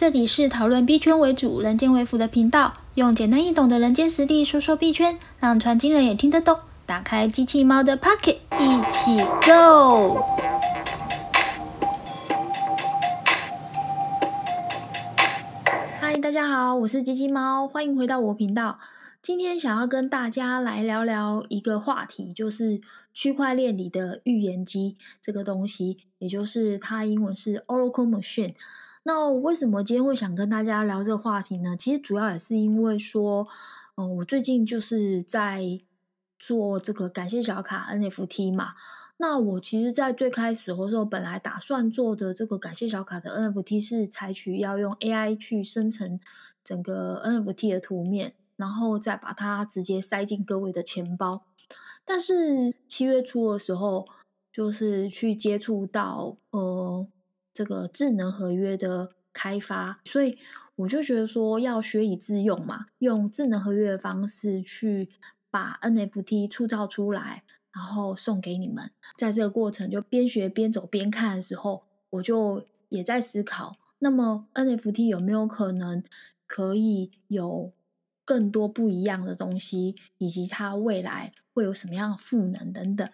这里是讨论币圈为主、人间为辅的频道，用简单易懂的人间实力说说币圈，让传经人也听得懂。打开机器猫的 Pocket，一起 Go！嗨，大家好，我是机器猫，欢迎回到我频道。今天想要跟大家来聊聊一个话题，就是区块链里的预言机这个东西，也就是它英文是 Oracle Machine。那为什么今天会想跟大家聊这个话题呢？其实主要也是因为说，嗯，我最近就是在做这个感谢小卡 NFT 嘛。那我其实，在最开始的时候，本来打算做的这个感谢小卡的 NFT 是采取要用 AI 去生成整个 NFT 的图面，然后再把它直接塞进各位的钱包。但是七月初的时候，就是去接触到，呃。这个智能合约的开发，所以我就觉得说要学以致用嘛，用智能合约的方式去把 NFT 铸造出来，然后送给你们。在这个过程就边学边走边看的时候，我就也在思考，那么 NFT 有没有可能可以有更多不一样的东西，以及它未来会有什么样的赋能等等。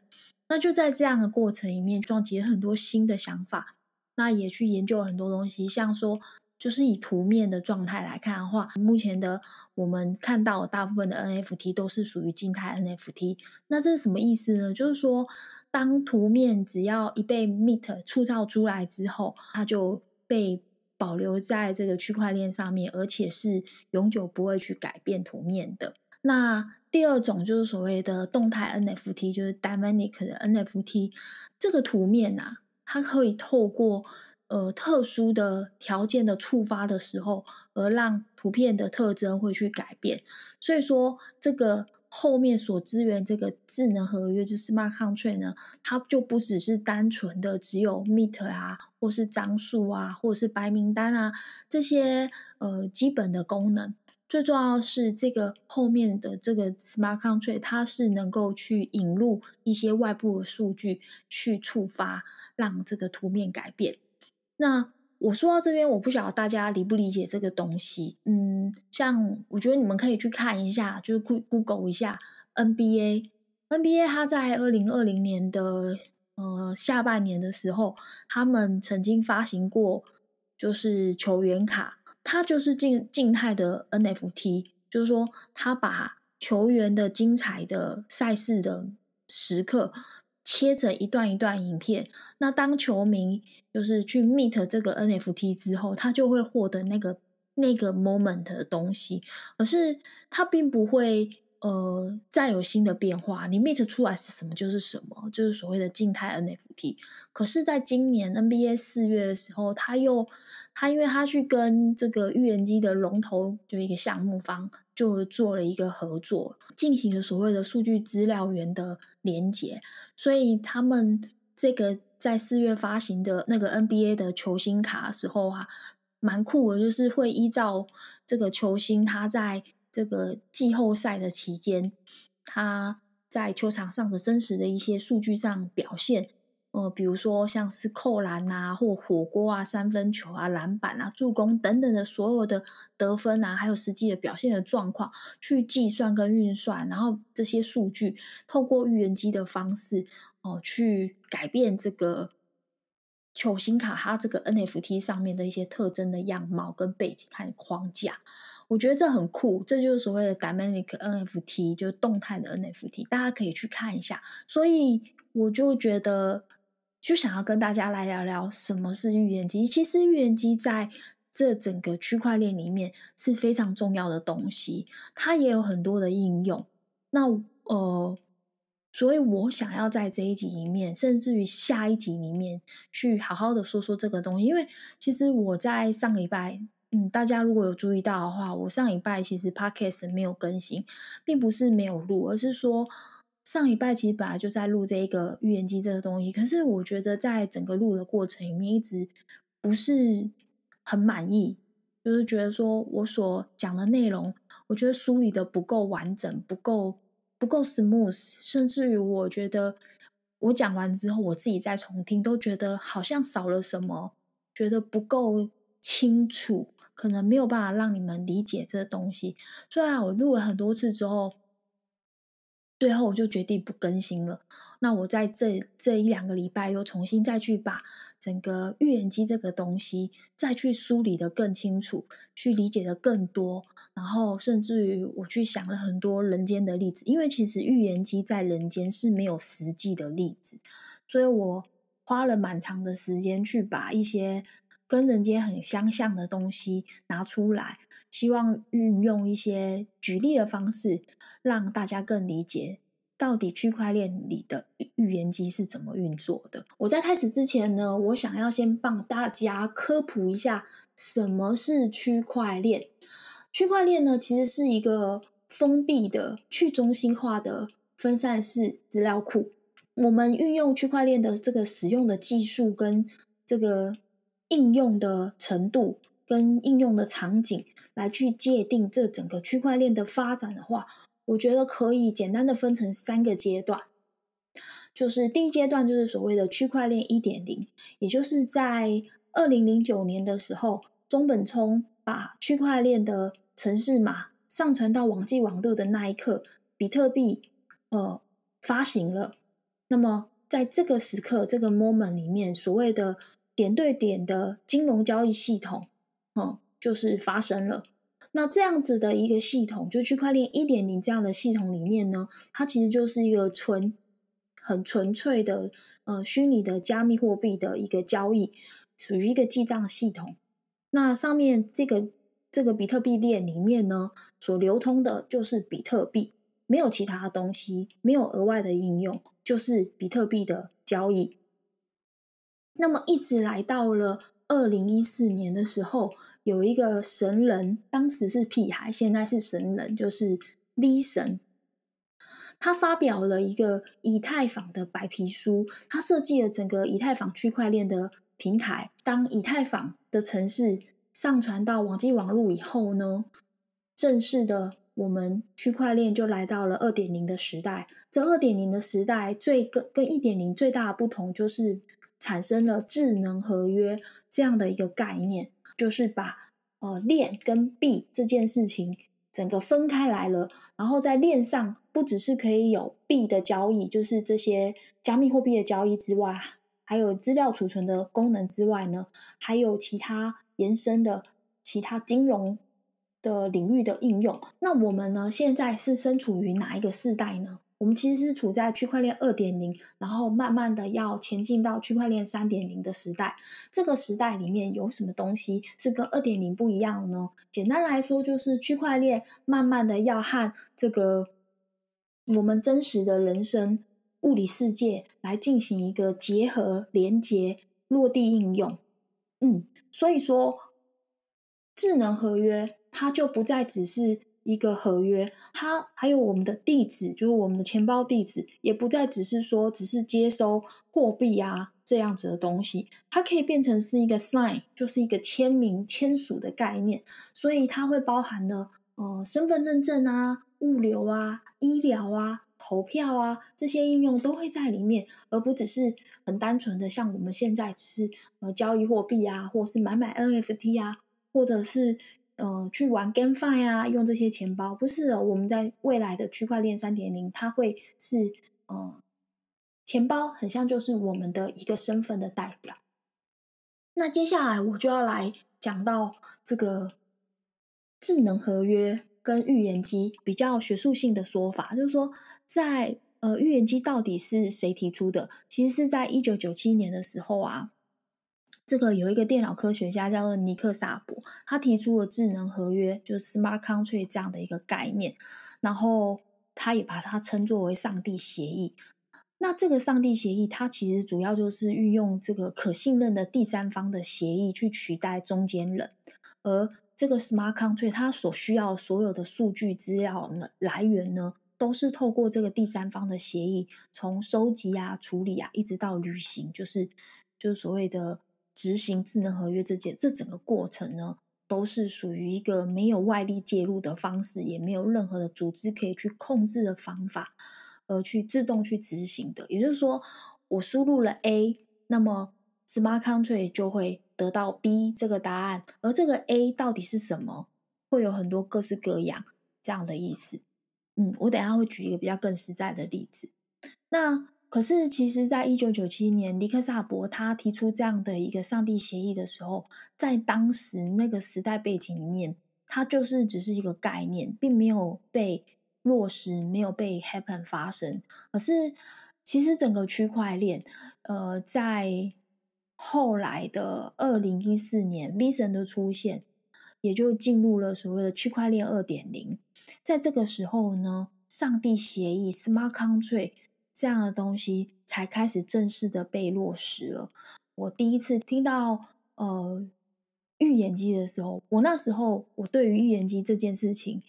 那就在这样的过程里面，撞击了很多新的想法。那也去研究了很多东西，像说，就是以图面的状态来看的话，目前的我们看到大部分的 NFT 都是属于静态 NFT。那这是什么意思呢？就是说，当图面只要一被 Meet 铸造出来之后，它就被保留在这个区块链上面，而且是永久不会去改变图面的。那第二种就是所谓的动态 NFT，就是 Dynamic 的 NFT，这个图面啊。它可以透过呃特殊的条件的触发的时候，而让图片的特征会去改变。所以说，这个后面所支援这个智能合约，就是 Smart Contract 呢，它就不只是单纯的只有 Meet 啊，或是张数啊，或是白名单啊这些呃基本的功能。最重要是这个后面的这个 smart contract，它是能够去引入一些外部的数据去触发，让这个图面改变。那我说到这边，我不晓得大家理不理解这个东西。嗯，像我觉得你们可以去看一下，就是 Google 一下 NBA，NBA 它在二零二零年的呃下半年的时候，他们曾经发行过就是球员卡。它就是静静态的 NFT，就是说，它把球员的精彩的赛事的时刻切成一段一段影片。那当球迷就是去 meet 这个 NFT 之后，他就会获得那个那个 moment 的东西，而是它并不会呃再有新的变化。你 meet 出来是什么就是什么，就是所谓的静态 NFT。可是，在今年 NBA 四月的时候，他又他因为他去跟这个预言机的龙头就一个项目方就做了一个合作，进行了所谓的数据资料源的连接，所以他们这个在四月发行的那个 NBA 的球星卡的时候啊，蛮酷的，就是会依照这个球星他在这个季后赛的期间，他在球场上的真实的一些数据上表现。呃，比如说像是扣篮啊，或火锅啊、三分球啊、篮板啊、助攻等等的所有的得分啊，还有实际的表现的状况，去计算跟运算，然后这些数据透过预言机的方式，哦，去改变这个球星卡它这个 NFT 上面的一些特征的样貌跟背景和框架。我觉得这很酷，这就是所谓的 dynamic NFT，就是动态的 NFT，大家可以去看一下。所以我就觉得。就想要跟大家来聊聊什么是预言机。其实预言机在这整个区块链里面是非常重要的东西，它也有很多的应用。那呃，所以我想要在这一集里面，甚至于下一集里面，去好好的说说这个东西。因为其实我在上个礼拜，嗯，大家如果有注意到的话，我上礼拜其实 podcast 没有更新，并不是没有录，而是说。上礼拜其实本来就在录这一个预言机这个东西，可是我觉得在整个录的过程里面一直不是很满意，就是觉得说我所讲的内容，我觉得梳理的不够完整，不够不够 smooth，甚至于我觉得我讲完之后，我自己再重听都觉得好像少了什么，觉得不够清楚，可能没有办法让你们理解这个东西。虽然我录了很多次之后，最后我就决定不更新了。那我在这这一两个礼拜又重新再去把整个预言机这个东西再去梳理的更清楚，去理解的更多，然后甚至于我去想了很多人间的例子，因为其实预言机在人间是没有实际的例子，所以我花了蛮长的时间去把一些。跟人间很相像的东西拿出来，希望运用一些举例的方式，让大家更理解到底区块链里的预言机是怎么运作的。我在开始之前呢，我想要先帮大家科普一下什么是区块链。区块链呢，其实是一个封闭的、去中心化的分散式资料库。我们运用区块链的这个使用的技术跟这个。应用的程度跟应用的场景来去界定这整个区块链的发展的话，我觉得可以简单的分成三个阶段。就是第一阶段就是所谓的区块链一点零，也就是在二零零九年的时候，中本聪把区块链的程式码上传到网际网络的那一刻，比特币呃发行了。那么在这个时刻这个 moment 里面，所谓的点对点的金融交易系统，嗯，就是发生了。那这样子的一个系统，就区块链一点零这样的系统里面呢，它其实就是一个纯、很纯粹的呃虚拟的加密货币的一个交易，属于一个记账系统。那上面这个这个比特币链里面呢，所流通的就是比特币，没有其他的东西，没有额外的应用，就是比特币的交易。那么一直来到了二零一四年的时候，有一个神人，当时是屁孩，现在是神人，就是 V 神。他发表了一个以太坊的白皮书，他设计了整个以太坊区块链的平台。当以太坊的城市上传到网际网络以后呢，正式的我们区块链就来到了二点零的时代。这二点零的时代，最跟跟一点零最大的不同就是。产生了智能合约这样的一个概念，就是把呃链跟币这件事情整个分开来了。然后在链上不只是可以有币的交易，就是这些加密货币的交易之外，还有资料储存的功能之外呢，还有其他延伸的其他金融的领域的应用。那我们呢，现在是身处于哪一个世代呢？我们其实是处在区块链二点零，然后慢慢的要前进到区块链三点零的时代。这个时代里面有什么东西是跟二点零不一样呢？简单来说，就是区块链慢慢的要和这个我们真实的人生物理世界来进行一个结合、连接、落地应用。嗯，所以说智能合约它就不再只是。一个合约，它还有我们的地址，就是我们的钱包地址，也不再只是说只是接收货币啊这样子的东西，它可以变成是一个 sign，就是一个签名签署的概念，所以它会包含了呃身份认证啊、物流啊、医疗啊、投票啊这些应用都会在里面，而不只是很单纯的像我们现在只是呃交易货币啊，或是买买 NFT 啊，或者是。呃，去玩 GameFi 啊，用这些钱包不是我们在未来的区块链三点零，它会是呃，钱包很像就是我们的一个身份的代表。那接下来我就要来讲到这个智能合约跟预言机比较学术性的说法，就是说在呃预言机到底是谁提出的？其实是在一九九七年的时候啊。这个有一个电脑科学家叫做尼克萨博，他提出了智能合约，就是 smart contract 这样的一个概念，然后他也把它称作为上帝协议。那这个上帝协议，它其实主要就是运用这个可信任的第三方的协议去取代中间人，而这个 smart contract 它所需要所有的数据资料呢来源呢，都是透过这个第三方的协议，从收集啊、处理啊，一直到履行，就是就是所谓的。执行智能合约这件，这整个过程呢，都是属于一个没有外力介入的方式，也没有任何的组织可以去控制的方法，而去自动去执行的。也就是说，我输入了 A，那么 Smart Contract 就会得到 B 这个答案，而这个 A 到底是什么，会有很多各式各样这样的意思。嗯，我等下会举一个比较更实在的例子。那可是，其实，在一九九七年，尼克萨博他提出这样的一个上帝协议的时候，在当时那个时代背景里面，它就是只是一个概念，并没有被落实，没有被 happen 发生。可是，其实整个区块链，呃，在后来的二零一四年，V 神的出现，也就进入了所谓的区块链二点零。在这个时候呢，上帝协议 （Smart Contract）。这样的东西才开始正式的被落实了。我第一次听到呃预言机的时候，我那时候我对于预言机这件事情，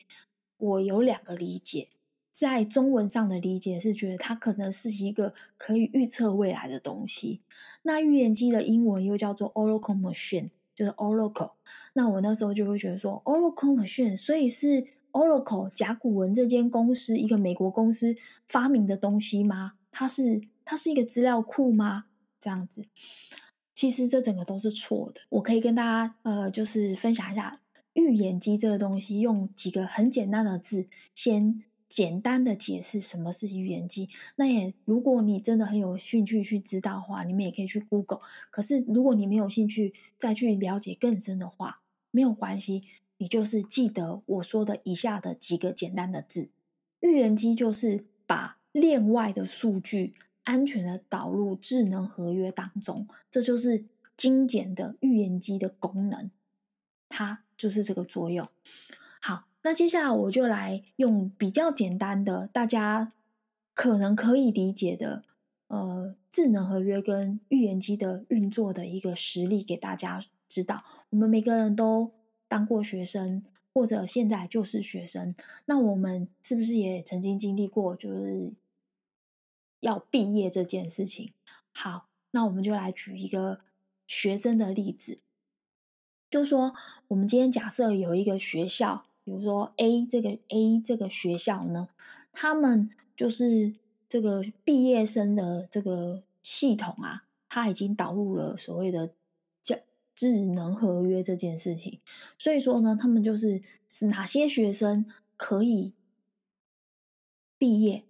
我有两个理解。在中文上的理解是觉得它可能是一个可以预测未来的东西。那预言机的英文又叫做 Oracle Machine，就是 Oracle。那我那时候就会觉得说 Oracle Machine，所以是。Oracle 甲骨文这间公司，一个美国公司发明的东西吗？它是它是一个资料库吗？这样子，其实这整个都是错的。我可以跟大家呃，就是分享一下预言机这个东西，用几个很简单的字，先简单的解释什么是预言机。那也如果你真的很有兴趣去知道的话，你们也可以去 Google。可是如果你没有兴趣再去了解更深的话，没有关系。你就是记得我说的以下的几个简单的字，预言机就是把链外的数据安全的导入智能合约当中，这就是精简的预言机的功能，它就是这个作用。好，那接下来我就来用比较简单的，大家可能可以理解的，呃，智能合约跟预言机的运作的一个实例给大家知道，我们每个人都。当过学生，或者现在就是学生，那我们是不是也曾经经历过，就是要毕业这件事情？好，那我们就来举一个学生的例子，就说我们今天假设有一个学校，比如说 A 这个 A 这个学校呢，他们就是这个毕业生的这个系统啊，它已经导入了所谓的。智能合约这件事情，所以说呢，他们就是是哪些学生可以毕业，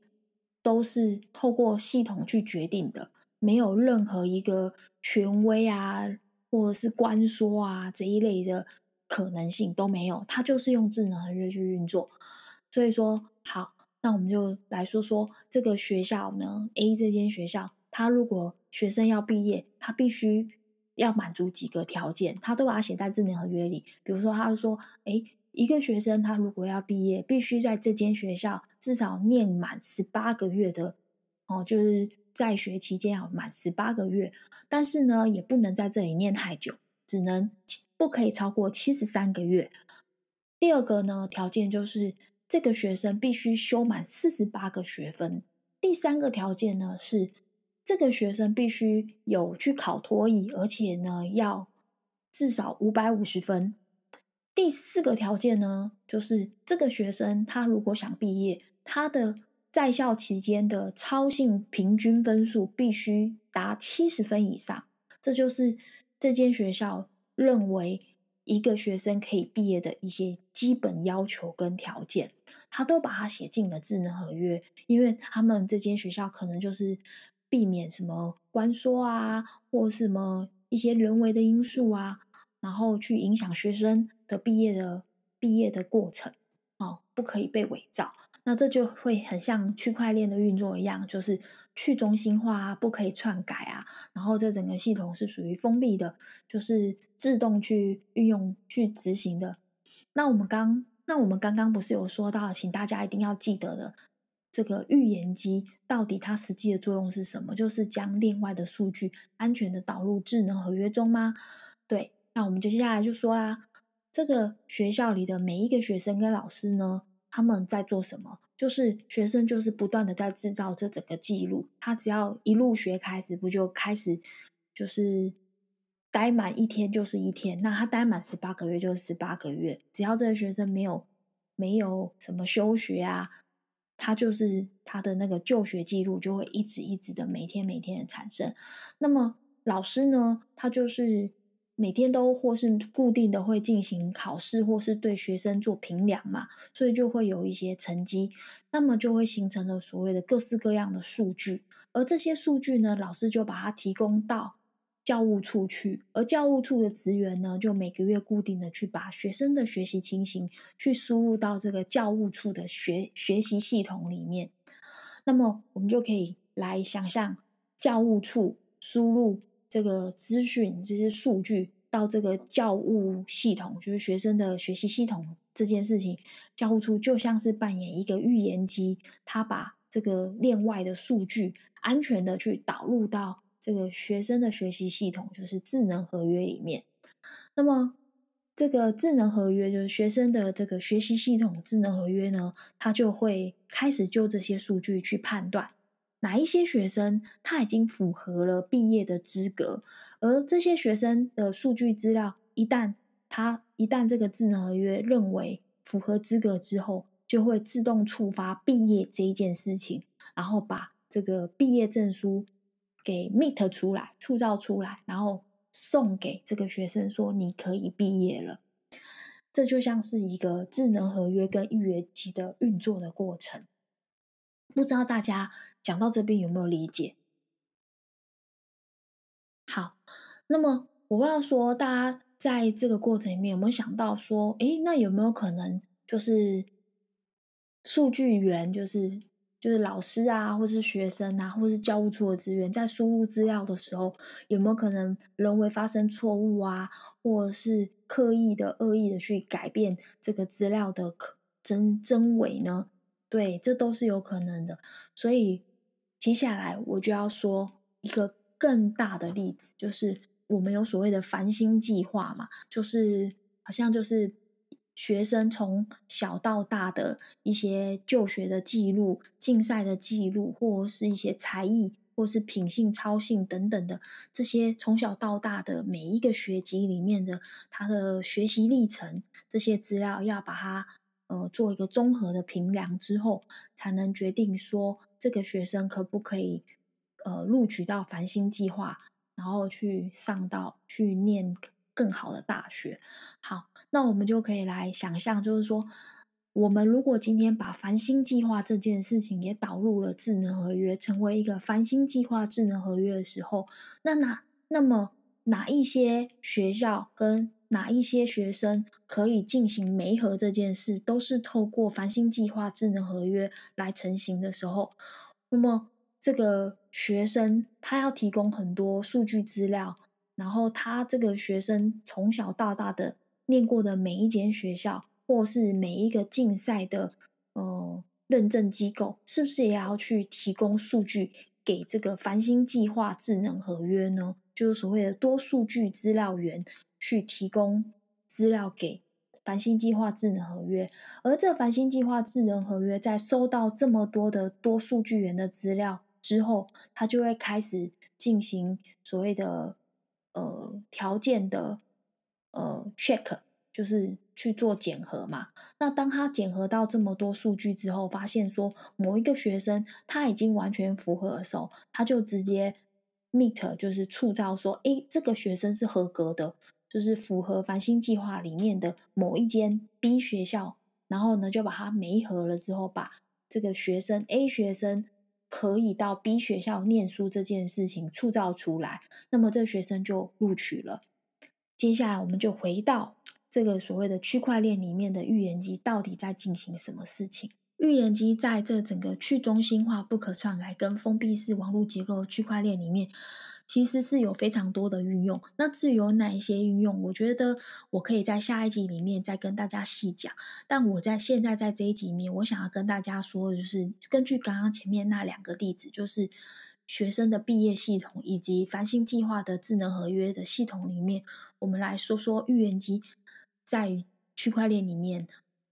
都是透过系统去决定的，没有任何一个权威啊，或者是官说啊这一类的可能性都没有，它就是用智能合约去运作。所以说，好，那我们就来说说这个学校呢，A 这间学校，他如果学生要毕业，他必须。要满足几个条件，他都把它写在智能合约里。比如说，他说：“哎，一个学生他如果要毕业，必须在这间学校至少念满十八个月的哦，就是在学期间要满十八个月。但是呢，也不能在这里念太久，只能不可以超过七十三个月。第二个呢，条件就是这个学生必须修满四十八个学分。第三个条件呢是。”这个学生必须有去考托译，而且呢要至少五百五十分。第四个条件呢，就是这个学生他如果想毕业，他的在校期间的超性平均分数必须达七十分以上。这就是这间学校认为一个学生可以毕业的一些基本要求跟条件，他都把它写进了智能合约，因为他们这间学校可能就是。避免什么关说啊，或什么一些人为的因素啊，然后去影响学生的毕业的毕业的过程哦，不可以被伪造。那这就会很像区块链的运作一样，就是去中心化啊，不可以篡改啊。然后这整个系统是属于封闭的，就是自动去运用去执行的。那我们刚那我们刚刚不是有说到，请大家一定要记得的。这个预言机到底它实际的作用是什么？就是将另外的数据安全的导入智能合约中吗？对，那我们就接下来就说啦，这个学校里的每一个学生跟老师呢，他们在做什么？就是学生就是不断的在制造这整个记录，他只要一入学开始，不就开始就是待满一天就是一天，那他待满十八个月就是十八个月，只要这个学生没有没有什么休学啊。他就是他的那个就学记录就会一直一直的每天每天的产生。那么老师呢，他就是每天都或是固定的会进行考试，或是对学生做评量嘛，所以就会有一些成绩，那么就会形成了所谓的各式各样的数据，而这些数据呢，老师就把它提供到。教务处去，而教务处的职员呢，就每个月固定的去把学生的学习情形去输入到这个教务处的学学习系统里面。那么，我们就可以来想象，教务处输入这个资讯、这些数据到这个教务系统，就是学生的学习系统这件事情，教务处就像是扮演一个预言机，他把这个链外的数据安全的去导入到。这个学生的学习系统就是智能合约里面，那么这个智能合约就是学生的这个学习系统智能合约呢，它就会开始就这些数据去判断哪一些学生他已经符合了毕业的资格，而这些学生的数据资料一旦他一旦这个智能合约认为符合资格之后，就会自动触发毕业这一件事情，然后把这个毕业证书。给 meet 出来，塑造出来，然后送给这个学生说：“你可以毕业了。”这就像是一个智能合约跟预约机的运作的过程。不知道大家讲到这边有没有理解？好，那么我要说，大家在这个过程里面有没有想到说：“诶，那有没有可能就是数据源就是？”就是老师啊，或是学生啊，或是教务处的职员，在输入资料的时候，有没有可能人为发生错误啊，或是刻意的、恶意的去改变这个资料的真真伪呢？对，这都是有可能的。所以接下来我就要说一个更大的例子，就是我们有所谓的繁星计划嘛，就是好像就是。学生从小到大的一些就学的记录、竞赛的记录，或是一些才艺，或是品性、操性等等的这些从小到大的每一个学籍里面的他的学习历程，这些资料要把它呃做一个综合的评量之后，才能决定说这个学生可不可以呃录取到繁星计划，然后去上到去念更好的大学。好。那我们就可以来想象，就是说，我们如果今天把繁星计划这件事情也导入了智能合约，成为一个繁星计划智能合约的时候，那哪那么哪一些学校跟哪一些学生可以进行媒合这件事，都是透过繁星计划智能合约来成型的时候，那么这个学生他要提供很多数据资料，然后他这个学生从小到大的。念过的每一间学校，或是每一个竞赛的呃认证机构，是不是也要去提供数据给这个繁星计划智能合约呢？就是所谓的多数据资料源去提供资料给繁星计划智能合约，而这繁星计划智能合约在收到这么多的多数据源的资料之后，它就会开始进行所谓的呃条件的。呃，check 就是去做检核嘛。那当他检核到这么多数据之后，发现说某一个学生他已经完全符合的时候，他就直接 meet 就是促造说，诶，这个学生是合格的，就是符合繁星计划里面的某一间 B 学校。然后呢，就把它媒合了之后，把这个学生 A 学生可以到 B 学校念书这件事情触照出来，那么这学生就录取了。接下来，我们就回到这个所谓的区块链里面的预言机到底在进行什么事情？预言机在这整个去中心化、不可篡改跟封闭式网络结构区块链里面，其实是有非常多的运用。那至于有哪一些运用，我觉得我可以在下一集里面再跟大家细讲。但我在现在在这一集里面，我想要跟大家说，就是根据刚刚前面那两个例子，就是。学生的毕业系统以及繁星计划的智能合约的系统里面，我们来说说预言机在区块链里面。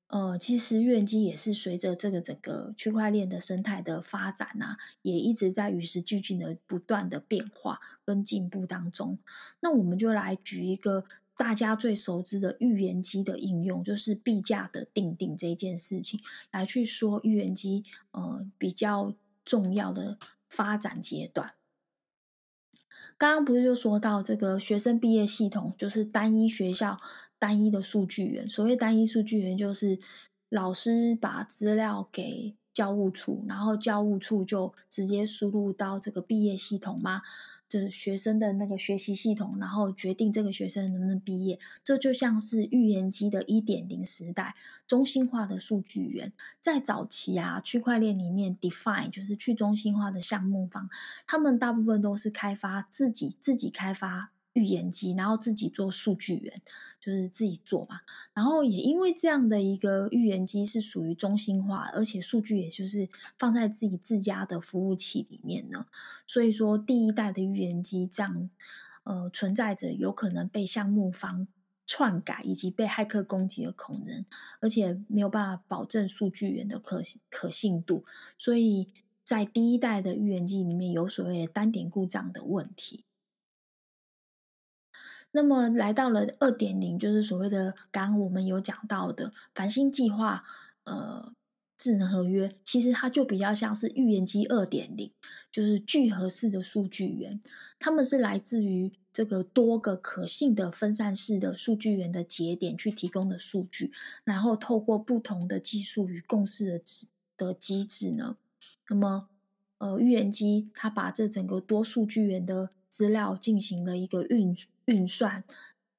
呃，其实预言机也是随着这个整个区块链的生态的发展啊，也一直在与时俱进的不断的变化跟进步当中。那我们就来举一个大家最熟知的预言机的应用，就是币价的定定这件事情，来去说预言机呃比较重要的。发展阶段，刚刚不是就说到这个学生毕业系统，就是单一学校单一的数据源。所谓单一数据源，就是老师把资料给教务处，然后教务处就直接输入到这个毕业系统吗？就是学生的那个学习系统，然后决定这个学生能不能毕业。这就像是预言机的一点零时代，中心化的数据源。在早期啊，区块链里面，define 就是去中心化的项目方，他们大部分都是开发自己自己开发。预言机，然后自己做数据源，就是自己做嘛。然后也因为这样的一个预言机是属于中心化，而且数据也就是放在自己自家的服务器里面呢。所以说，第一代的预言机这样，呃，存在着有可能被项目方篡改以及被骇客攻击的可能，而且没有办法保证数据源的可可信度。所以在第一代的预言机里面有所谓单点故障的问题。那么来到了二点零，就是所谓的刚我们有讲到的繁星计划，呃，智能合约，其实它就比较像是预言机二点零，就是聚合式的数据源，它们是来自于这个多个可信的分散式的数据源的节点去提供的数据，然后透过不同的技术与共识的的机制呢，那么呃，预言机它把这整个多数据源的资料进行了一个运运算，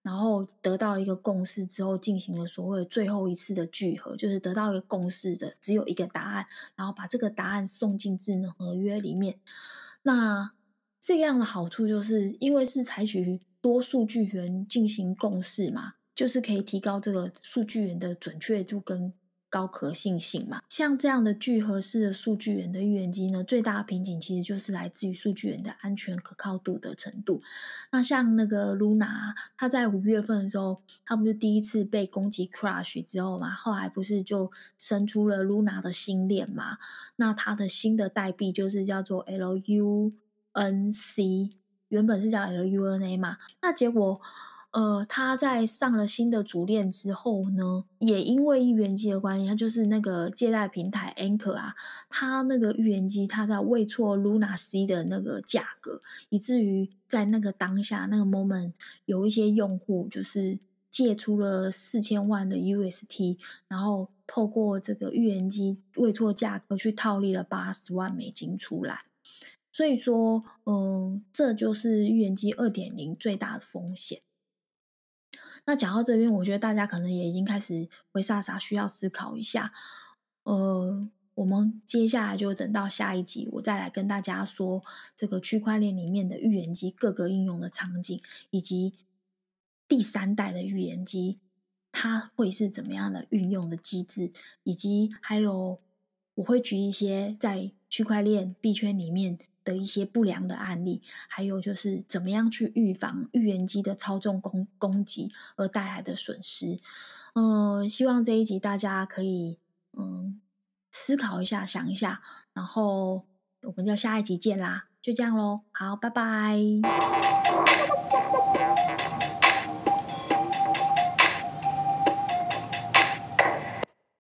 然后得到了一个共识之后，进行了所谓最后一次的聚合，就是得到一个共识的只有一个答案，然后把这个答案送进智能合约里面。那这样的好处就是，因为是采取多数据源进行共识嘛，就是可以提高这个数据源的准确度跟。高可信性嘛，像这样的聚合式的数据源的预言机呢，最大的瓶颈其实就是来自于数据源的安全可靠度的程度。那像那个 Luna，它在五月份的时候，它不是第一次被攻击 crash 之后嘛，后来不是就生出了 Luna 的新链嘛？那它的新的代币就是叫做 LUNC，原本是叫 LUNA 嘛？那结果。呃，他在上了新的主链之后呢，也因为预言机的关系，它就是那个借贷平台 Anchor 啊，它那个预言机它在未错 Luna C 的那个价格，以至于在那个当下那个 moment，有一些用户就是借出了四千万的 UST，然后透过这个预言机未错价格去套利了八十万美金出来。所以说，嗯，这就是预言机二点零最大的风险。那讲到这边，我觉得大家可能也已经开始会傻傻需要思考一下。呃，我们接下来就等到下一集，我再来跟大家说这个区块链里面的预言机各个应用的场景，以及第三代的预言机它会是怎么样的运用的机制，以及还有我会举一些在区块链币圈里面。的一些不良的案例，还有就是怎么样去预防预言机的操纵攻攻击而带来的损失。嗯，希望这一集大家可以嗯思考一下，想一下，然后我们就下一集见啦，就这样喽，好，拜拜。